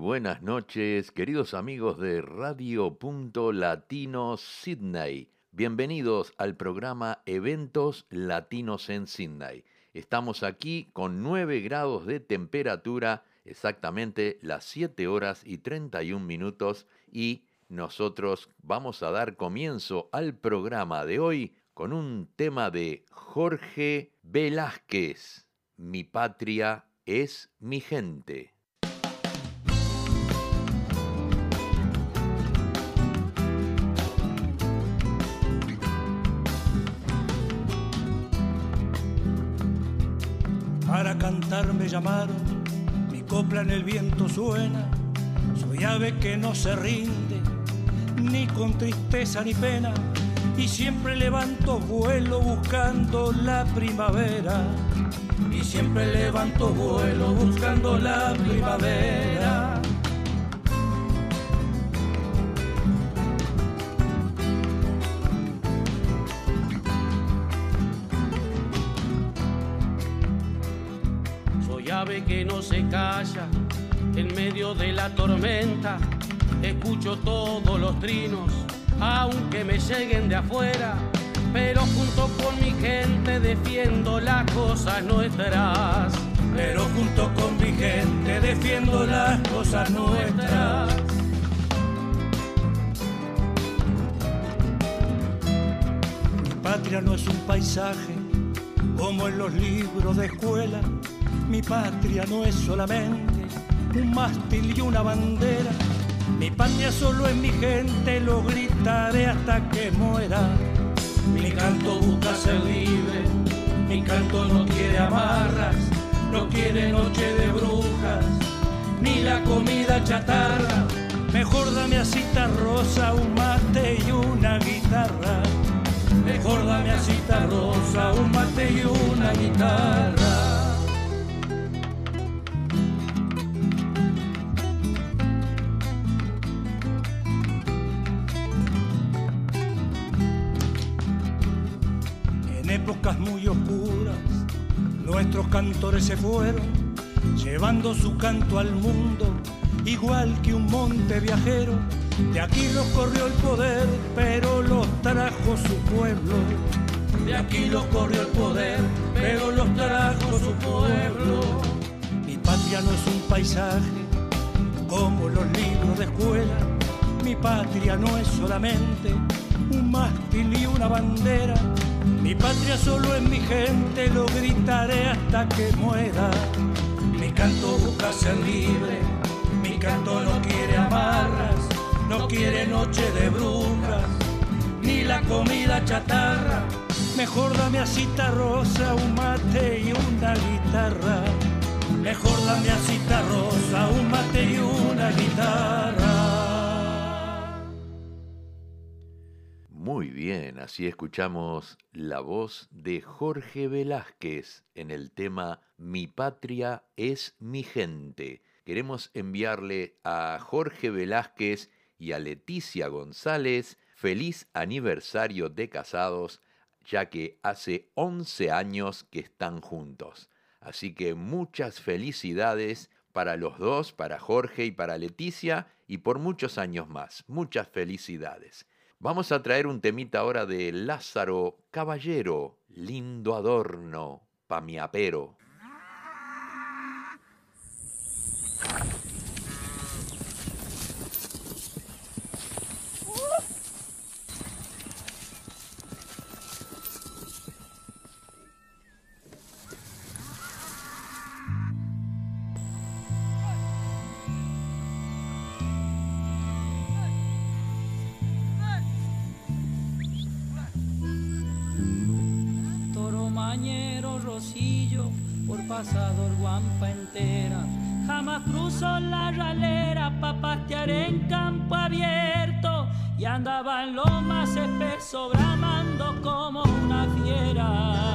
Buenas noches, queridos amigos de Radio Punto Latino Sydney. Bienvenidos al programa Eventos Latinos en Sydney. Estamos aquí con 9 grados de temperatura, exactamente las 7 horas y 31 minutos y nosotros vamos a dar comienzo al programa de hoy con un tema de Jorge Velázquez. Mi patria es mi gente. Para cantar me llamaron, mi copla en el viento suena, soy ave que no se rinde, ni con tristeza ni pena, y siempre levanto vuelo buscando la primavera, y siempre levanto vuelo buscando la primavera. Que no se calla en medio de la tormenta. Escucho todos los trinos, aunque me lleguen de afuera. Pero junto con mi gente defiendo las cosas nuestras. Pero junto con mi gente defiendo las cosas nuestras. Mi patria no es un paisaje como en los libros de escuela mi patria no es solamente un mástil y una bandera. Mi patria solo es mi gente, lo gritaré hasta que muera. Mi canto busca ser libre, mi canto no quiere amarras, no quiere noche de brujas, ni la comida chatarra. Mejor dame a cita rosa, un mate y una guitarra. Mejor dame a cita rosa, un mate y una guitarra. Muy oscuras, nuestros cantores se fueron, llevando su canto al mundo, igual que un monte viajero. De aquí los corrió el poder, pero los trajo su pueblo. De aquí los corrió el poder, pero los trajo su pueblo. Mi patria no es un paisaje como los libros de escuela. Mi patria no es solamente un mástil y una bandera mi patria solo es mi gente, lo gritaré hasta que muera. Mi canto busca ser libre, mi canto no quiere amarras, no quiere noche de brujas, ni la comida chatarra. Mejor dame a cita rosa, un mate y una guitarra. Mejor dame a cita rosa, un mate y una guitarra. Muy bien, así escuchamos la voz de Jorge Velázquez en el tema Mi patria es mi gente. Queremos enviarle a Jorge Velázquez y a Leticia González feliz aniversario de casados, ya que hace 11 años que están juntos. Así que muchas felicidades para los dos, para Jorge y para Leticia, y por muchos años más. Muchas felicidades. Vamos a traer un temita ahora de Lázaro Caballero, lindo adorno pa' mi apero. Pasador guampa entera. Jamás cruzo la ralera pa' pastear en campo abierto y andaba en lo más espeso bramando como una fiera.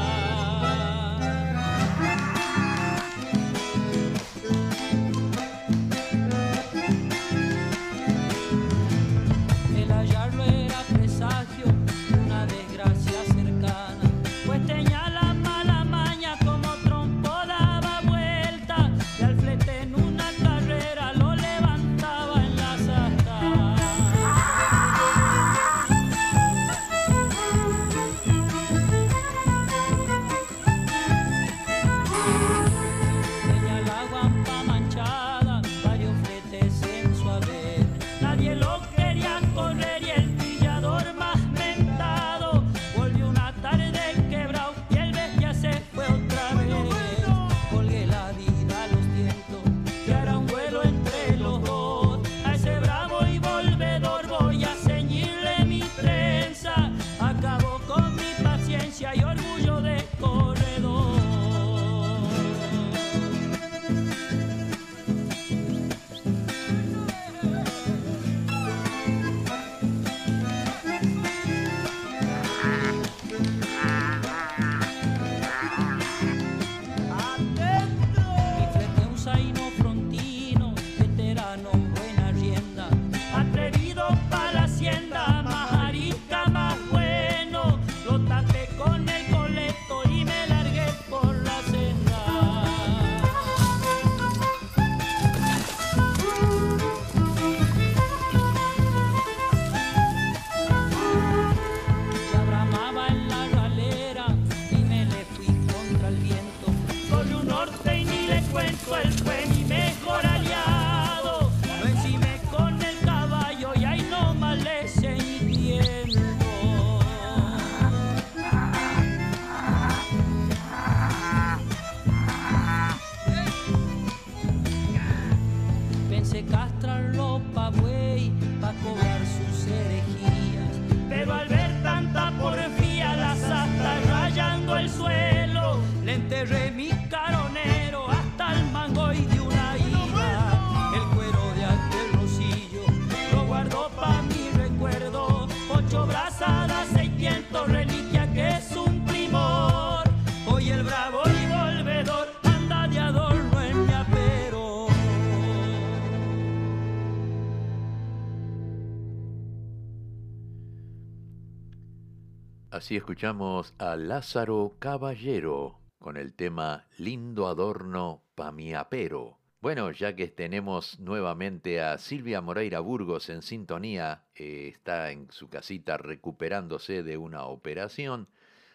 Así escuchamos a Lázaro Caballero con el tema Lindo adorno pa' mi apero. Bueno, ya que tenemos nuevamente a Silvia Moreira Burgos en sintonía, eh, está en su casita recuperándose de una operación.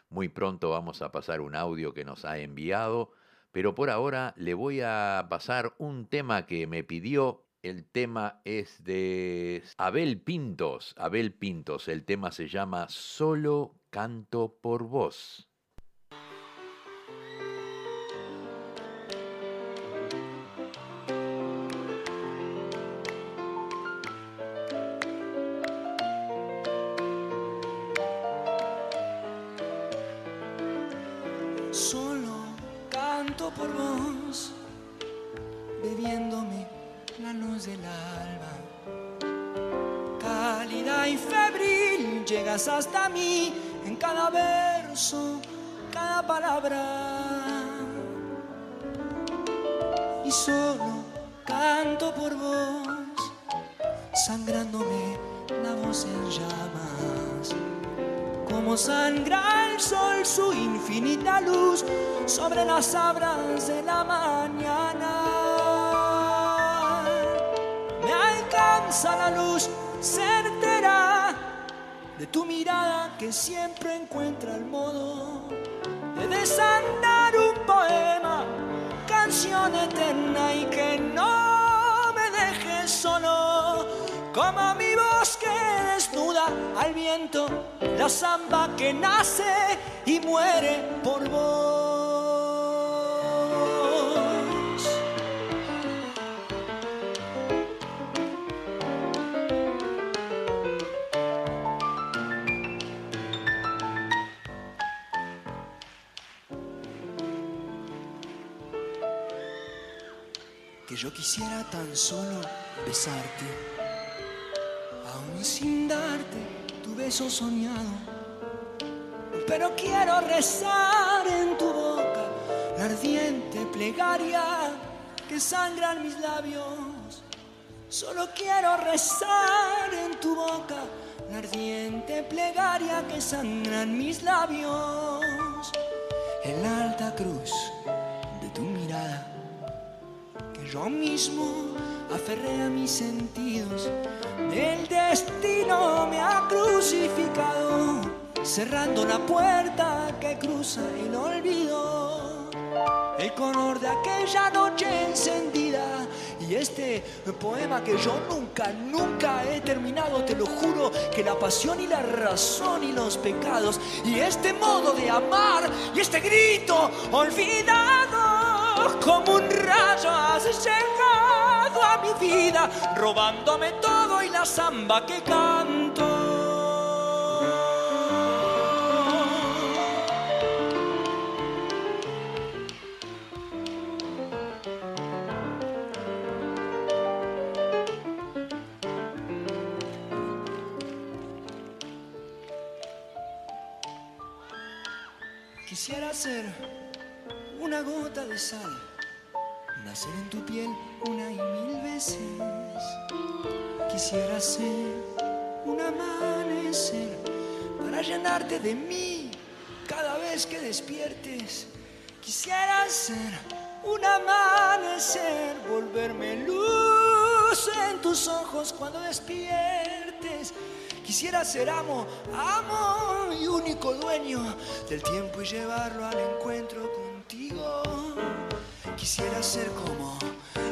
Muy pronto vamos a pasar un audio que nos ha enviado, pero por ahora le voy a pasar un tema que me pidió. El tema es de Abel Pintos. Abel Pintos, el tema se llama Solo canto por vos. Solo canto por vos, bebiéndome la luz del alba. Cálida y febril, llegas hasta mí cada verso, cada palabra. Y solo canto por vos, sangrándome la voz en llamas como sangra el sol su infinita luz sobre las sabras de la mañana. Me alcanza la luz certera de tu mirada que siempre encuentra el modo de desandar un poema, canción eterna y que no me dejes solo como mi voz que desnuda al viento, la samba que nace y muere por vos. Que yo quisiera tan solo besarte aún sin darte tu beso soñado. Pero quiero rezar en tu boca la ardiente plegaria que sangran mis labios. Solo quiero rezar en tu boca la ardiente plegaria que sangran mis labios. En alta cruz yo mismo aferré a mis sentidos. El destino me ha crucificado, cerrando la puerta que cruza el olvido. El color de aquella noche encendida y este poema que yo nunca, nunca he terminado, te lo juro, que la pasión y la razón y los pecados y este modo de amar y este grito olvidado como un rayo has llegado a mi vida, robándome todo y la samba que canto. Cada vez que despiertes. Quisiera ser un amanecer, volverme luz en tus ojos cuando despiertes. Quisiera ser amo, amo y único dueño del tiempo y llevarlo al encuentro contigo. Quisiera ser como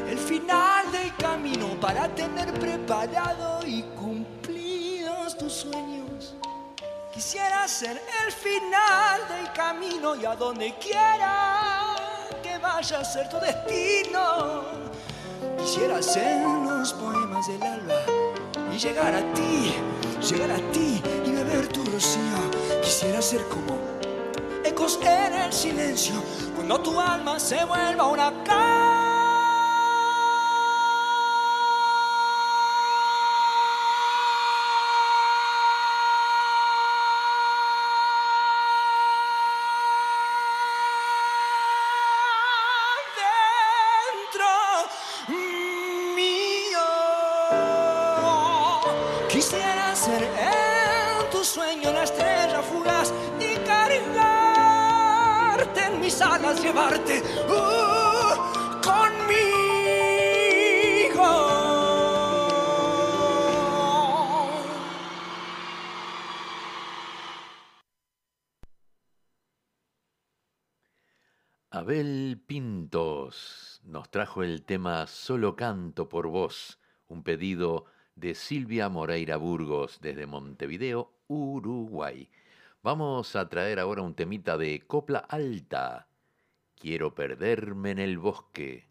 el final del camino para tener preparado y cumplidos tus sueños. Quisiera ser el final del camino y a donde quiera que vaya a ser tu destino. Quisiera serlo los poemas del alba y llegar a ti, llegar a ti y beber tu rocío. Quisiera ser como ecos en el silencio cuando tu alma se vuelva una casa. Nos trajo el tema Solo canto por vos, un pedido de Silvia Moreira Burgos desde Montevideo, Uruguay. Vamos a traer ahora un temita de copla alta Quiero perderme en el bosque.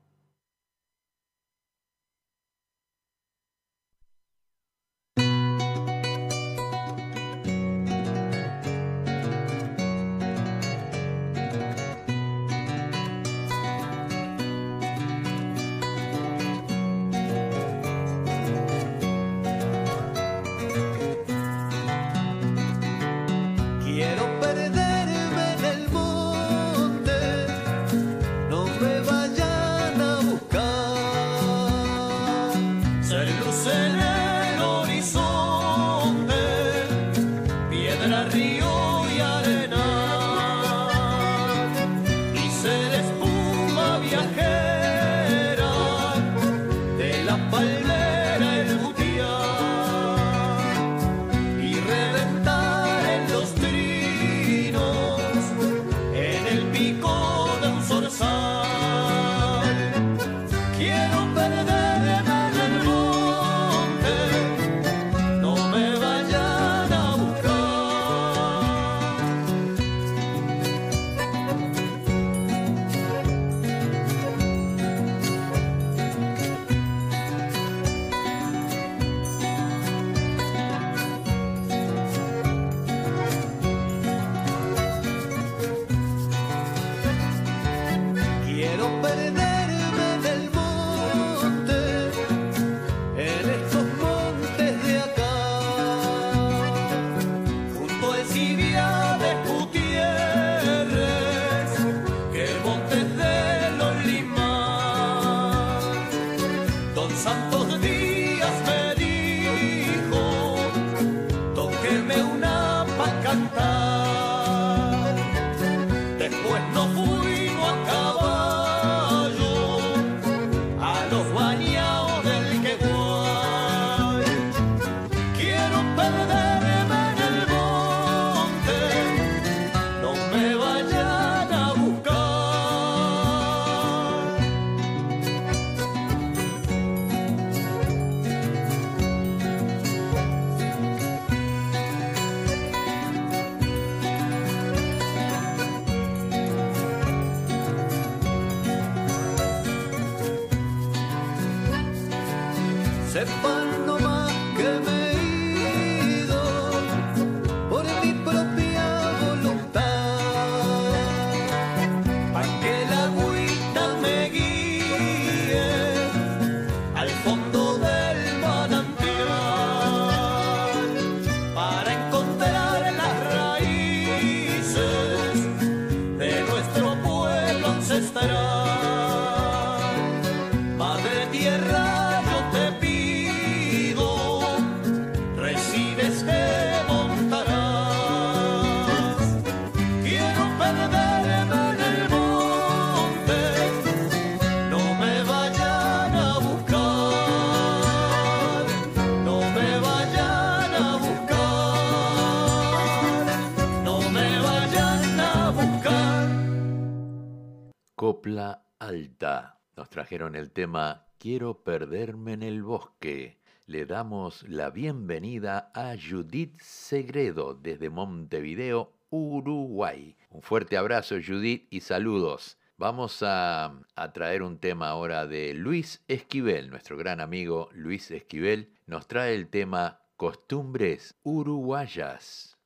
Trajeron el tema Quiero perderme en el bosque. Le damos la bienvenida a Judith Segredo desde Montevideo, Uruguay. Un fuerte abrazo Judith y saludos. Vamos a, a, traer un tema ahora de Luis Esquivel, nuestro gran amigo Luis Esquivel, nos trae el tema Costumbres Uruguayas.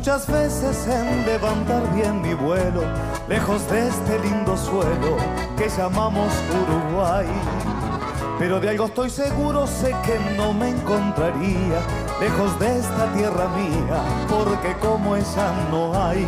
Muchas veces en levantar bien mi vuelo, lejos de este lindo suelo que llamamos Uruguay. Pero de algo estoy seguro, sé que no me encontraría lejos de esta tierra mía, porque como esa no hay.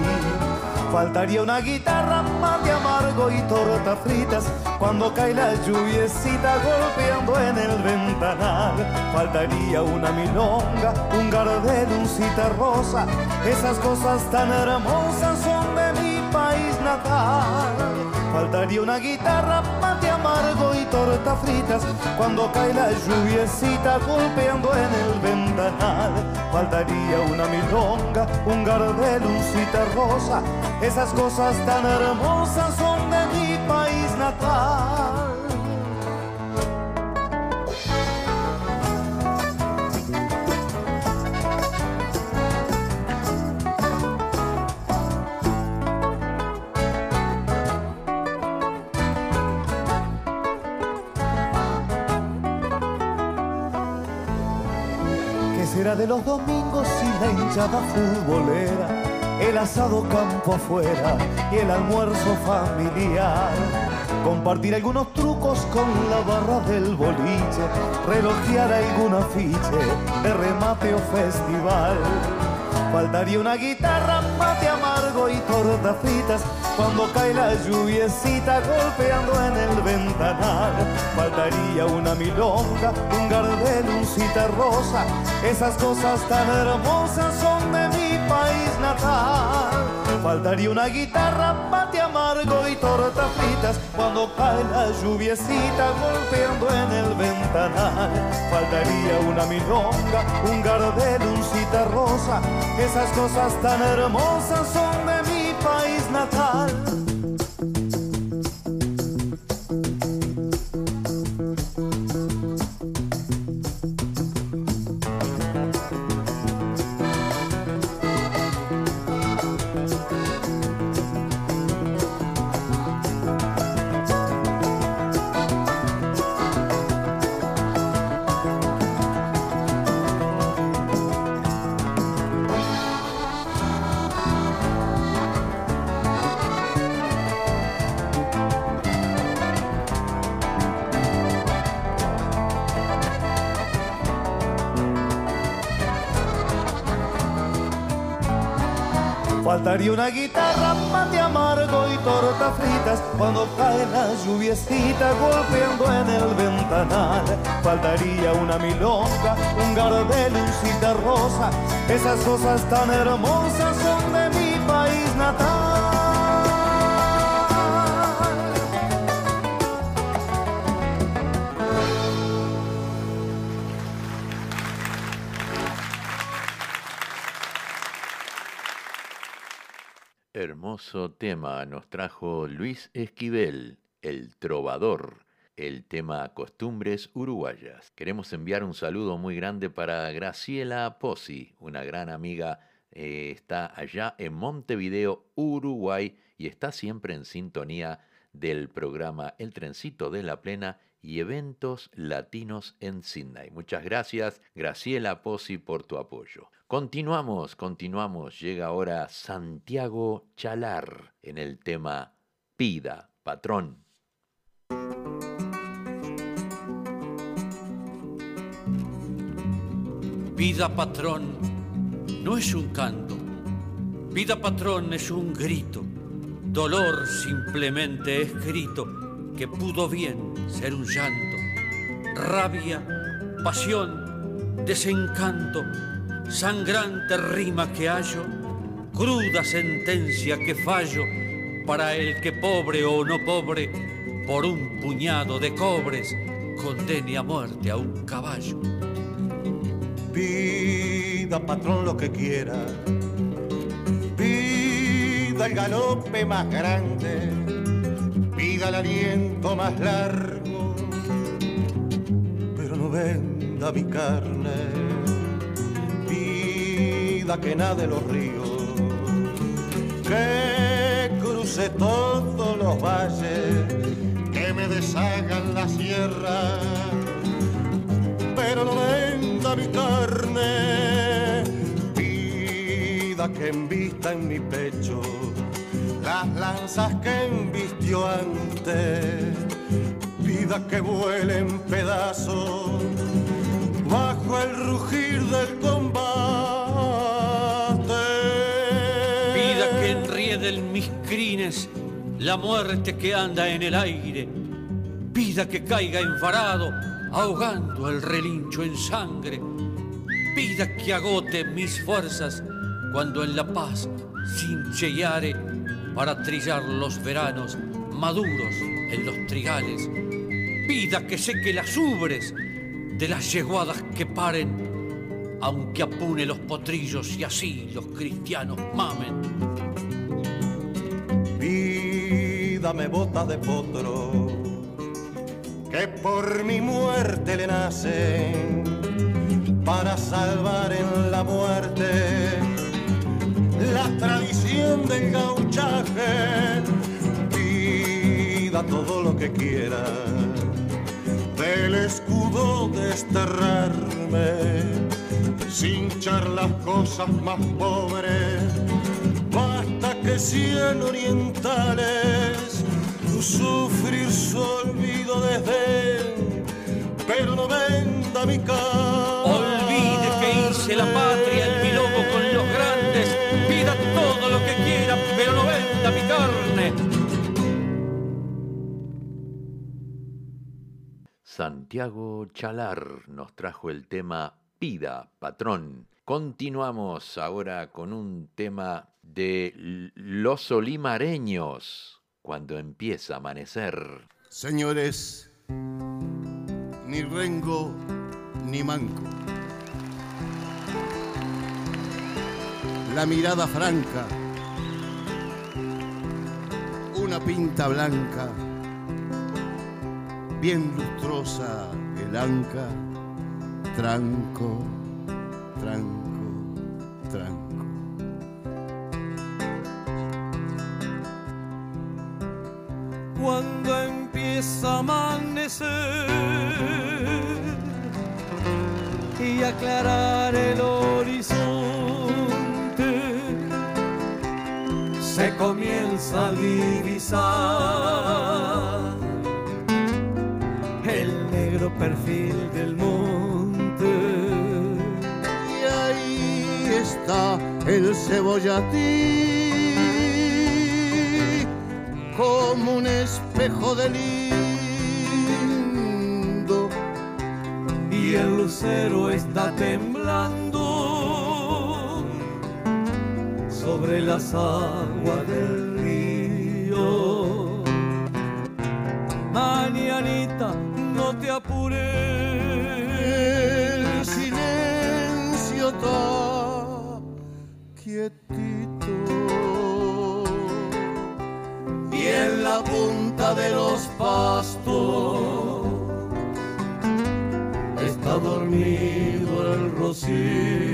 Faltaría una guitarra, mate amargo y tortas fritas cuando cae la lluviecita golpeando en el ventanal. Faltaría una milonga, un gardel, un cita rosa. Esas cosas tan hermosas son de mi país natal. Faltaría una guitarra, mate amargo y tortas fritas cuando cae la lluviecita golpeando en el ventanal. Faltaría una milonga, un gardel, un cita rosa. Esas cosas tan hermosas son natal. de los domingos y la hinchada futbolera, el asado campo afuera y el almuerzo familiar. Compartir algunos trucos con la barra del boliche, relojear algún afiche de remate o festival. Faltaría una guitarra, mate amargo y tortas cuando cae la lluviecita golpeando en el ventanal. Faltaría una milonga, un gardel, un cita rosa. Esas cosas tan hermosas son de mi país natal. Faltaría una guitarra, mate amargo y tortas fritas cuando cae la lluviecita golpeando en el ventanal. Faltaría una milonga, un gardel, un cita rosa. Esas cosas tan hermosas son de mi país natal. Faltaría una guitarra, mate amargo y tortas fritas cuando cae la lluviecita golpeando en el ventanal. Faltaría una milonga, un gardel, un cita rosa. Esas cosas tan hermosas tema nos trajo Luis Esquivel, el trovador, el tema Costumbres Uruguayas. Queremos enviar un saludo muy grande para Graciela Pozzi, una gran amiga, eh, está allá en Montevideo, Uruguay, y está siempre en sintonía del programa El Trencito de la Plena y eventos latinos en Sydney. Muchas gracias, Graciela Pozzi, por tu apoyo. Continuamos, continuamos. Llega ahora Santiago Chalar en el tema Pida, patrón. Vida patrón no es un canto, vida patrón es un grito, dolor simplemente escrito que pudo bien ser un llanto rabia, pasión, desencanto, sangrante rima que hallo, cruda sentencia que fallo para el que pobre o no pobre, por un puñado de cobres, condene a muerte a un caballo. Pida, patrón, lo que quiera. Pida el galope más grande. Pida el aliento más largo. Pero no venda mi carne. Pida que nade los ríos. Que cruce todos los valles. Que me deshagan la sierra pero no venda mi carne. Pida que envista en mi pecho las lanzas que embistió antes. Pida que vuelen pedazos bajo el rugir del enrieden mis crines la muerte que anda en el aire. Pida que caiga enfarado ahogando el relincho en sangre. Pida que agote mis fuerzas cuando en la paz cinchellare para trillar los veranos maduros en los trigales. Pida que seque las ubres de las yeguadas que paren, aunque apune los potrillos y así los cristianos mamen. Pídame bota de potro que por mi muerte le nacen para salvar en la muerte la tradición del gauchaje. Pida todo lo que quiera del escudo desterrarme sin echar las cosas más pobres. Basta que cien orientales sufrir su olvido desde pero no venda mi cara. Olvide que hice la patria en mi lobo con los grandes, pida todo lo que quiera, pero no venda mi carne. Santiago Chalar nos trajo el tema Pida, patrón. Continuamos ahora con un tema de los olimareños cuando empieza a amanecer. Señores, ni rengo ni manco. La mirada franca, una pinta blanca, bien lustrosa el anca, tranco, tranco, cuando empieza a amanecer y aclarar el horizonte, se comienza a divisar el negro perfil del monte. Y ahí está el cebollatín como un espejo de lindo y el lucero está temblando sobre las aguas del río. Mañanita, no te apures, el silencio está de los pastos está dormido el rocío.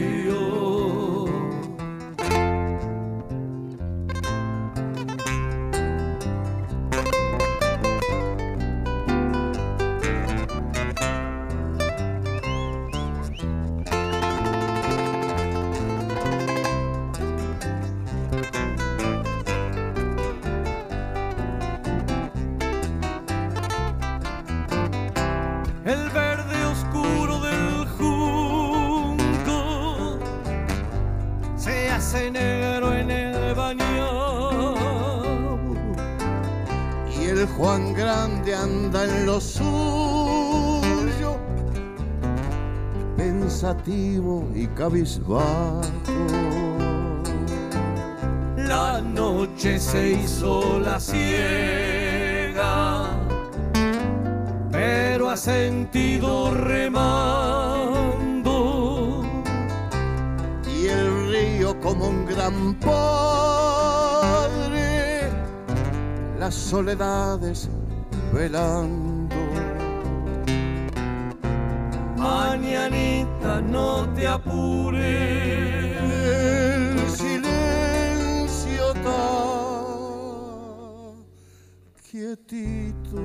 Pensativo y cabizbajo. La noche se hizo la ciega, pero ha sentido remando. Y el río como un gran padre, las soledades velando. Mañanita, no te apures. Silencio está quietito.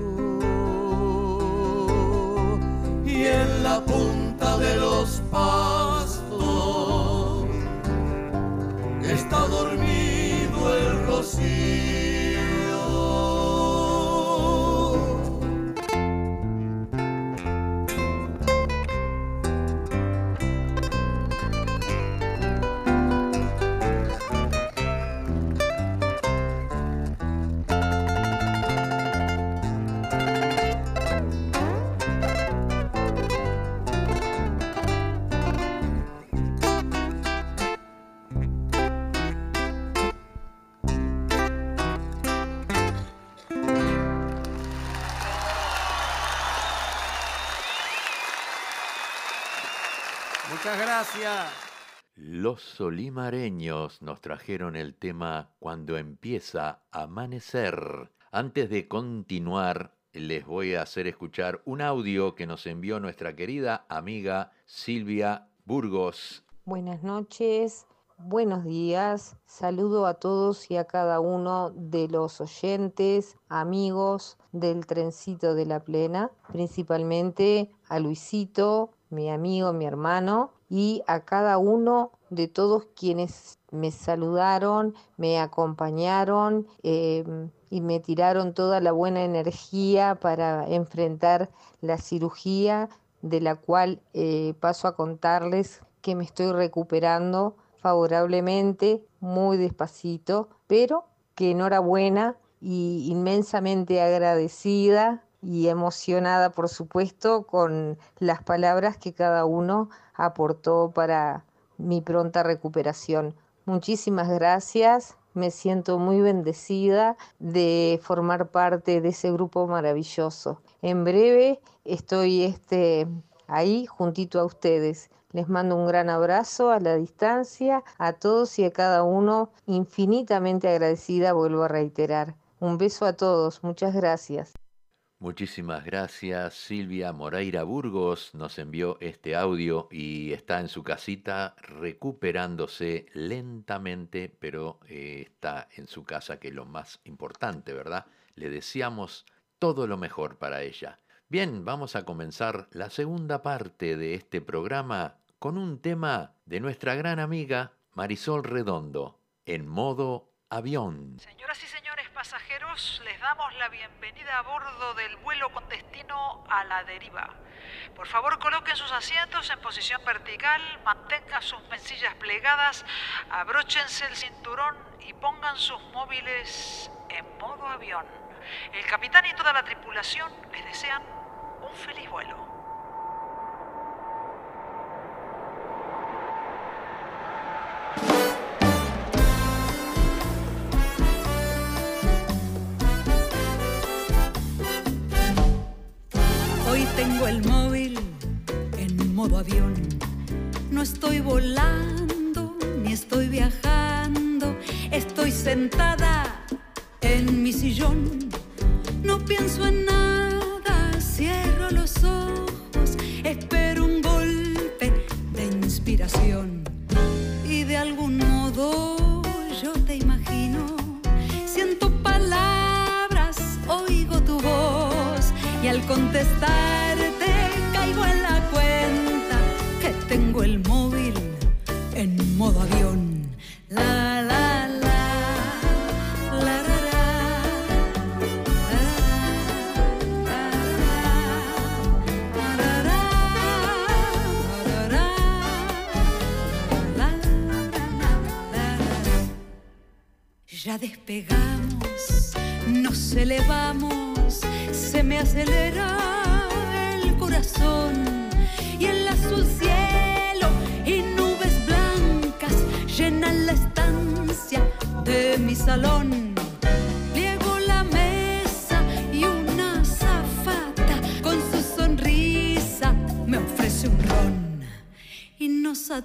Y en la punta de los pastos está dormido el rocío. Gracias. Los solimareños nos trajeron el tema Cuando empieza a amanecer. Antes de continuar, les voy a hacer escuchar un audio que nos envió nuestra querida amiga Silvia Burgos. Buenas noches, buenos días. Saludo a todos y a cada uno de los oyentes, amigos del trencito de la plena, principalmente a Luisito, mi amigo, mi hermano, y a cada uno de todos quienes me saludaron, me acompañaron eh, y me tiraron toda la buena energía para enfrentar la cirugía de la cual eh, paso a contarles que me estoy recuperando favorablemente, muy despacito, pero que enhorabuena y inmensamente agradecida y emocionada, por supuesto, con las palabras que cada uno aportó para mi pronta recuperación. Muchísimas gracias, me siento muy bendecida de formar parte de ese grupo maravilloso. En breve estoy este, ahí juntito a ustedes. Les mando un gran abrazo a la distancia, a todos y a cada uno, infinitamente agradecida, vuelvo a reiterar. Un beso a todos, muchas gracias. Muchísimas gracias. Silvia Moreira Burgos nos envió este audio y está en su casita recuperándose lentamente, pero eh, está en su casa, que es lo más importante, ¿verdad? Le deseamos todo lo mejor para ella. Bien, vamos a comenzar la segunda parte de este programa con un tema de nuestra gran amiga Marisol Redondo, en modo avión. Señoras y señores pasajeros, les damos la bienvenida a bordo del vuelo con destino a la deriva. Por favor, coloquen sus asientos en posición vertical, mantengan sus mesillas plegadas, abróchense el cinturón y pongan sus móviles en modo avión. El capitán y toda la tripulación les desean un feliz vuelo.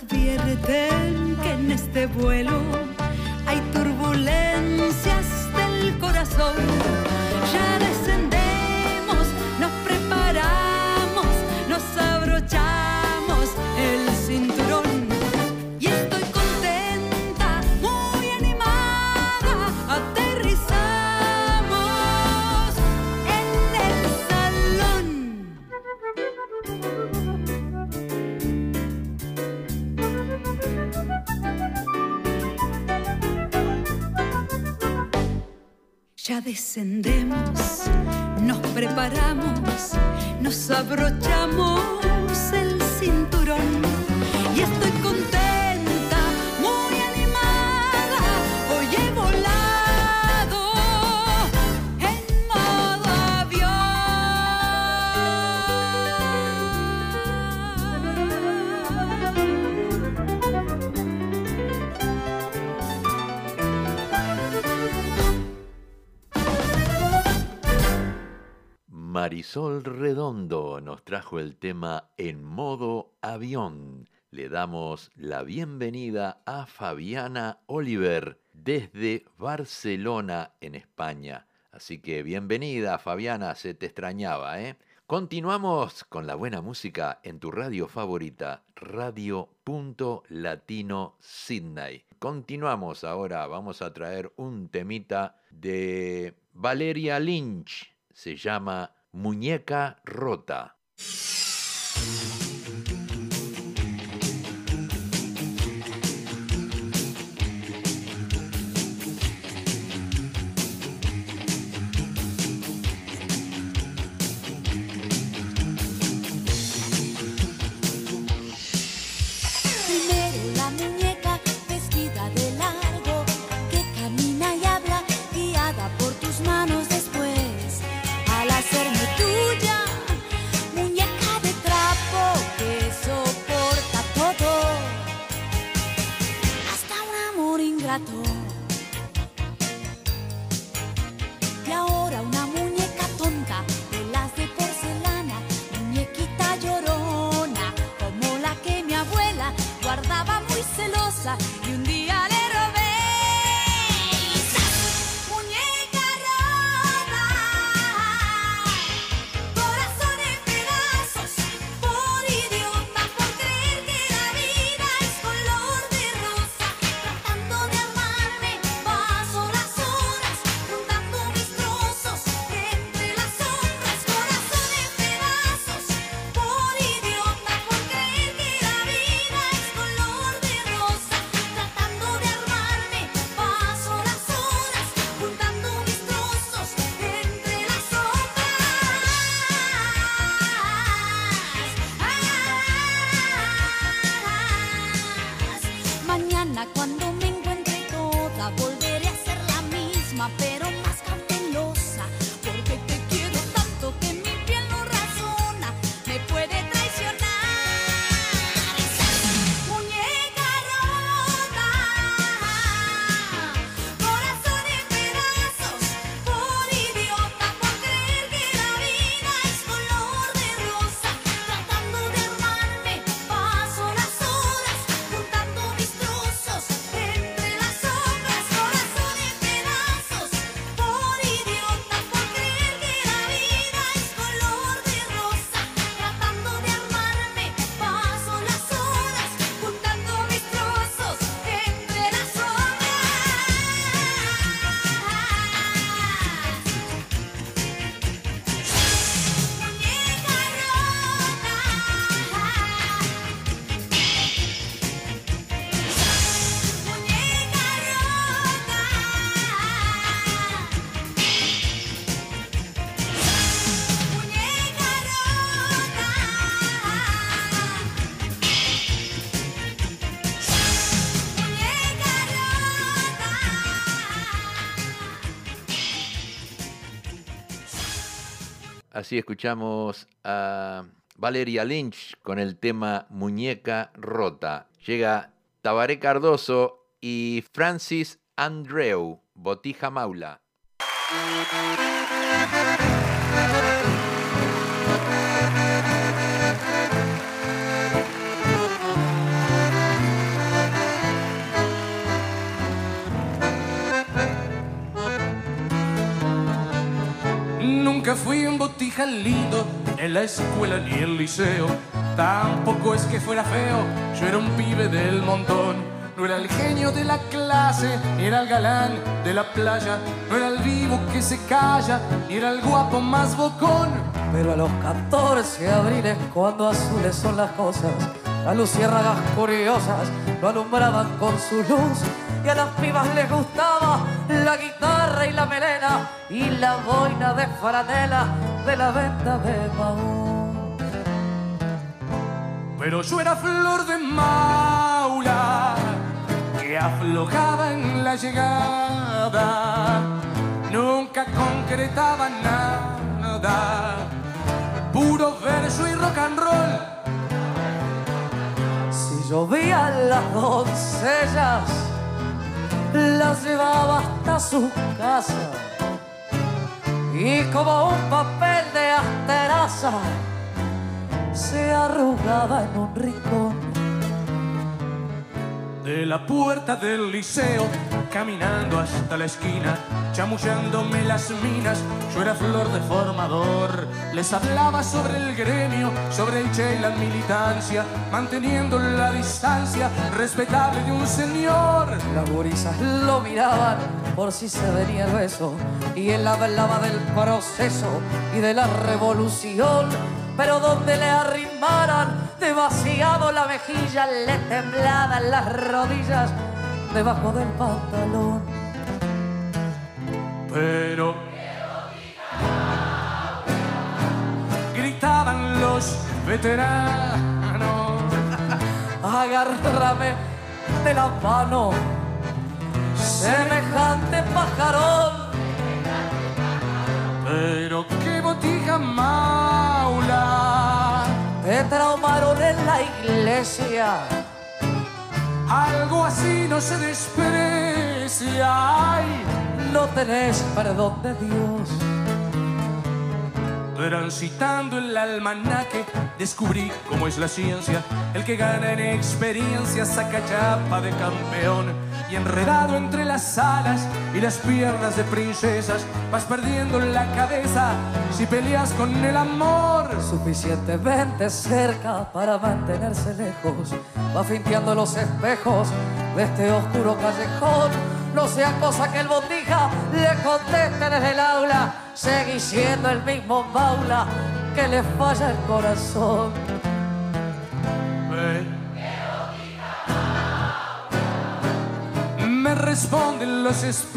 advierten que en este vuelo Sol Redondo nos trajo el tema En modo avión. Le damos la bienvenida a Fabiana Oliver desde Barcelona, en España. Así que bienvenida, Fabiana, se te extrañaba, ¿eh? Continuamos con la buena música en tu radio favorita, Radio Punto Latino Sydney. Continuamos ahora, vamos a traer un temita de Valeria Lynch, se llama Muñeca Rota. casa y Así escuchamos a Valeria Lynch con el tema Muñeca Rota. Llega Tabaré Cardoso y Francis Andreu, Botija Maula. Nunca fui un botija lindo en la escuela ni el liceo. Tampoco es que fuera feo, yo era un pibe del montón. No era el genio de la clase, ni era el galán de la playa. No era el vivo que se calla, ni era el guapo más bocón. Pero a los 14 abriles, cuando azules son las cosas, las luciérnagas curiosas lo alumbraban con su luz. Y a las pibas les gustaba la guitarra y la melena y la boina de franela de la venta de Maú. Pero yo era flor de maula que aflojaba en la llegada, nunca concretaba nada, puro verso y rock and roll. Si llovían las doncellas, las llevaba hasta su casa y como un papel de asteraza se arrugaba en un rincón. De la puerta del liceo, caminando hasta la esquina, chamullándome las minas, yo era flor de formador. Les hablaba sobre el gremio, sobre el che y la militancia, manteniendo la distancia respetable de un señor. Las gurisas lo miraban por si se venía el beso y él hablaba del proceso y de la revolución. Pero donde le arrimaran demasiado la mejilla, le temblaban las rodillas debajo del pantalón. Pero gritaban los veteranos. Agárrame de la mano, semejante pajarón. Pero qué botija maula. Te traumaron en la iglesia. Algo así no se desprecia. Ay, no tenés perdón de Dios. Transitando el almanaque, descubrí cómo es la ciencia. El que gana en experiencia saca chapa de campeón. Y enredado entre las alas y las piernas de princesas, vas perdiendo la cabeza si peleas con el amor. Suficientemente cerca para mantenerse lejos, va finteando los espejos de este oscuro callejón. No sea cosa que el botija le conteste desde el aula, seguí siendo el mismo baula que le falla el corazón. Responden los espejos.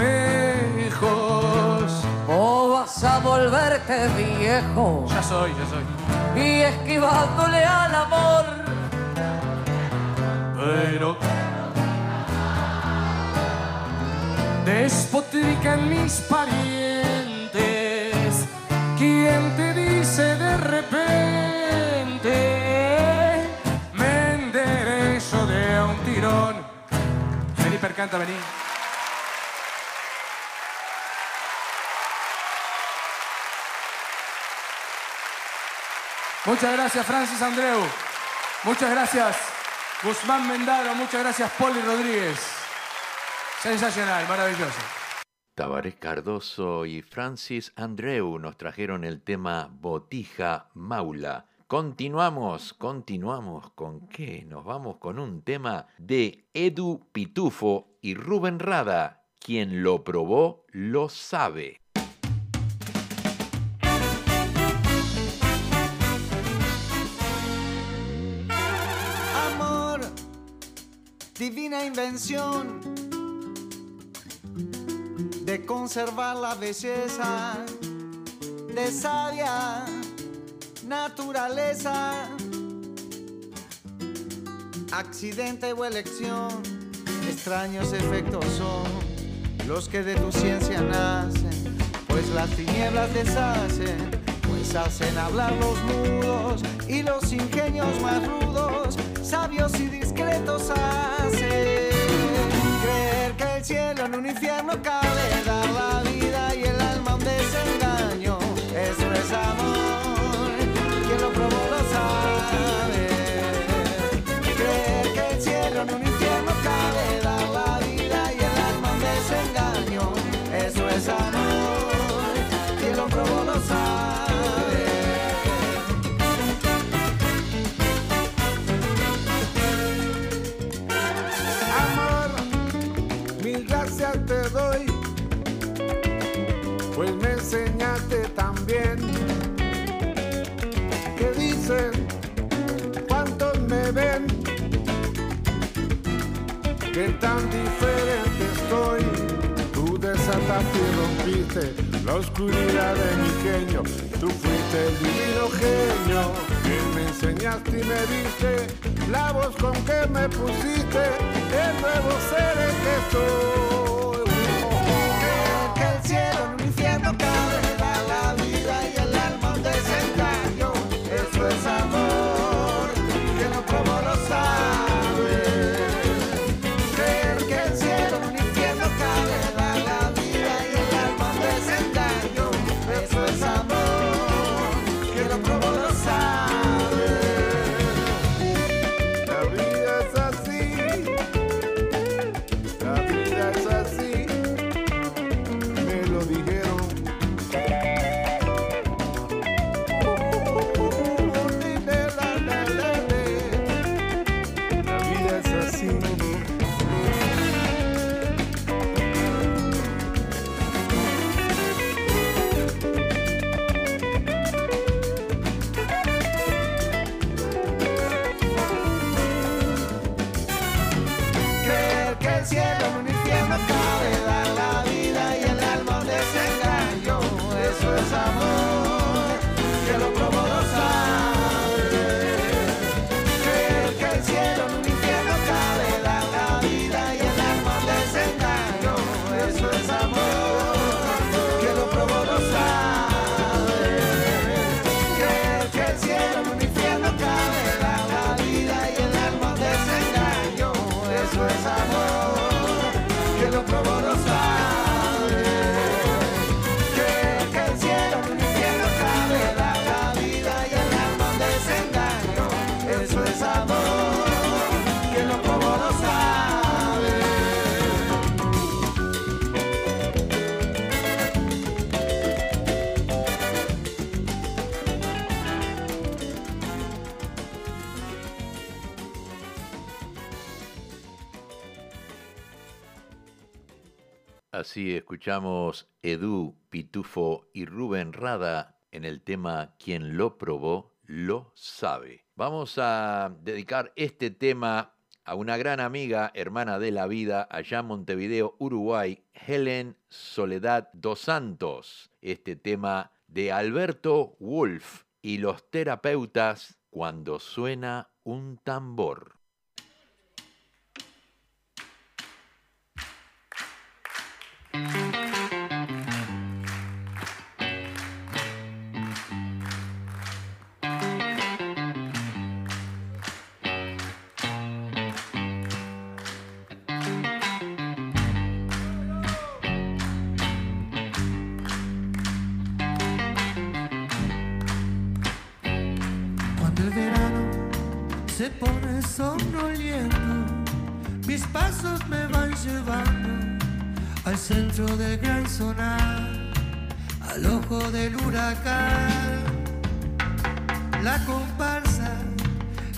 O vas a volverte viejo. Ya soy, ya soy. Y esquivándole al amor. Pero despotrican mis parientes. ¿Quién te dice de repente? Me enderezo de un tirón. Felipe canta, vení. Muchas gracias, Francis Andreu. Muchas gracias, Guzmán Mendaro. Muchas gracias, Poli Rodríguez. Sensacional, maravilloso. Tabaré Cardoso y Francis Andreu nos trajeron el tema Botija Maula. Continuamos, continuamos con qué? Nos vamos con un tema de Edu Pitufo y Rubén Rada. Quien lo probó lo sabe. Divina invención de conservar la belleza de sabia naturaleza. Accidente o elección, extraños efectos son los que de tu ciencia nacen, pues las tinieblas deshacen, pues hacen hablar los mudos y los ingenios más rudos, sabios y secretos hace. Creer que el cielo en un infierno cabe, también que dicen cuántos me ven, que tan diferente estoy. Tú desataste y rompiste la oscuridad de mi genio, tú fuiste el divino genio que me enseñaste y me diste la voz con que me pusiste el nuevo ser en que soy. Que el cielo en un infierno cabe, Así escuchamos Edu, Pitufo y Rubén Rada en el tema Quien lo probó lo sabe. Vamos a dedicar este tema a una gran amiga, hermana de la vida, allá en Montevideo, Uruguay, Helen Soledad dos Santos. Este tema de Alberto Wolf y los terapeutas cuando suena un tambor. Cuando el verano se pone sonoliento, mis pasos me van llevando al centro del gran sonar, al ojo del huracán. La comparsa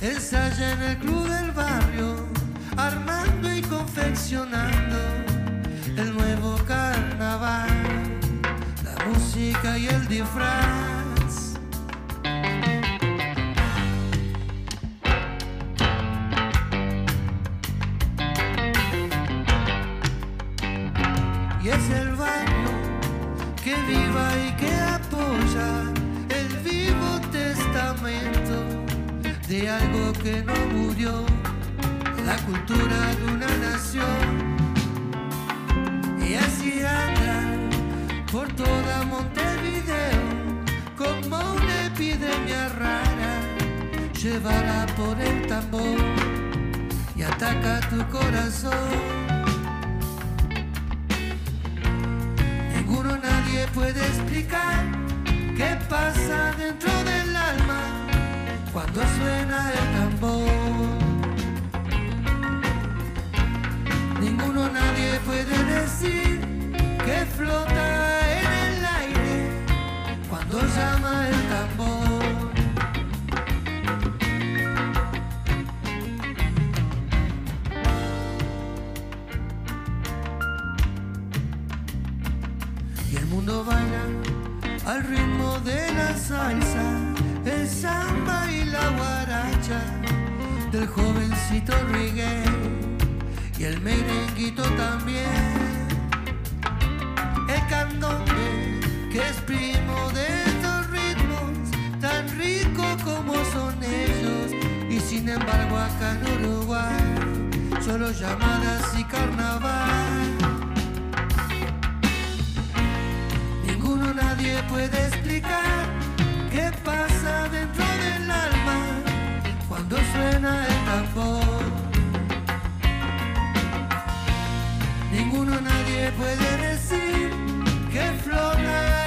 ensaya en el club del barrio, armando y confeccionando el nuevo carnaval, la música y el disfraz. Viva y que apoya el vivo testamento de algo que no murió, la cultura de una nación. Y así anda por toda Montevideo como una epidemia rara, llevada por el tambor y ataca tu corazón. Nadie puede explicar qué pasa dentro del alma cuando suena el tambor. Ninguno, nadie puede decir que flota en el aire cuando llama el tambor. Al ritmo de la salsa, el samba y la guaracha del jovencito reggae y el merenguito también. El candombe que es primo de estos ritmos, tan rico como son ellos. Y sin embargo acá en Uruguay, solo llamadas y carnaval. Nadie puede explicar qué pasa dentro del alma cuando suena el tambor. Ninguno, nadie puede decir que flota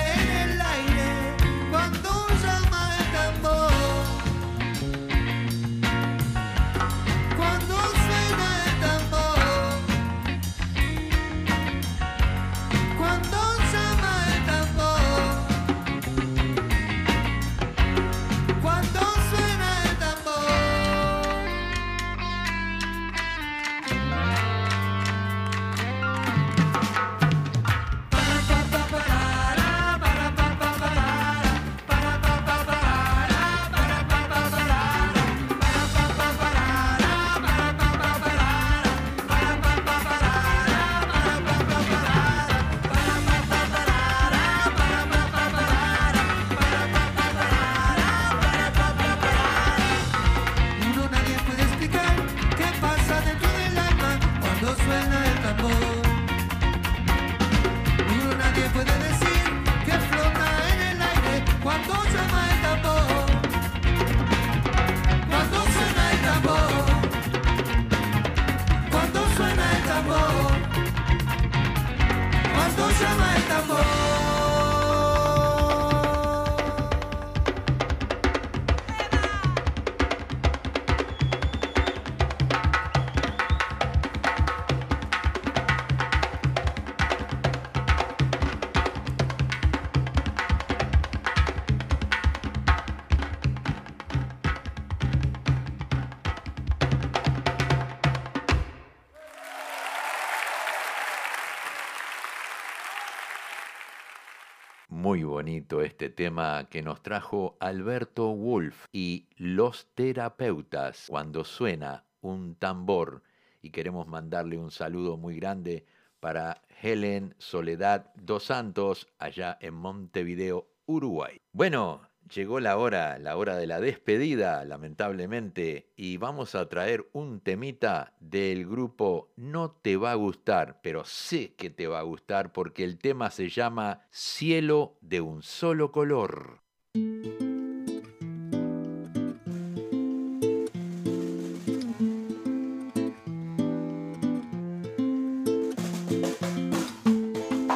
este tema que nos trajo Alberto Wolf y Los Terapeutas cuando suena un tambor y queremos mandarle un saludo muy grande para Helen Soledad dos Santos allá en Montevideo, Uruguay. Bueno, llegó la hora, la hora de la despedida, lamentablemente, y vamos a traer un temita del grupo No te va a gustar, pero sé que te va a gustar porque el tema se llama Cielo de un solo color.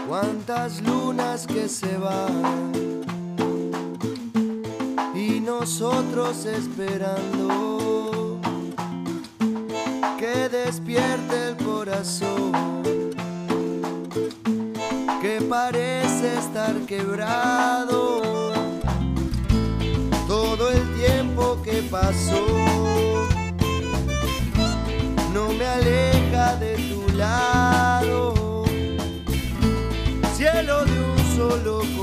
Cuántas lunas que se van nosotros esperando. Que despierte el corazón. Que parece estar quebrado. Todo el tiempo que pasó. No me aleja de tu lado. Cielo de un solo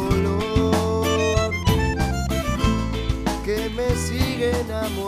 enamoré.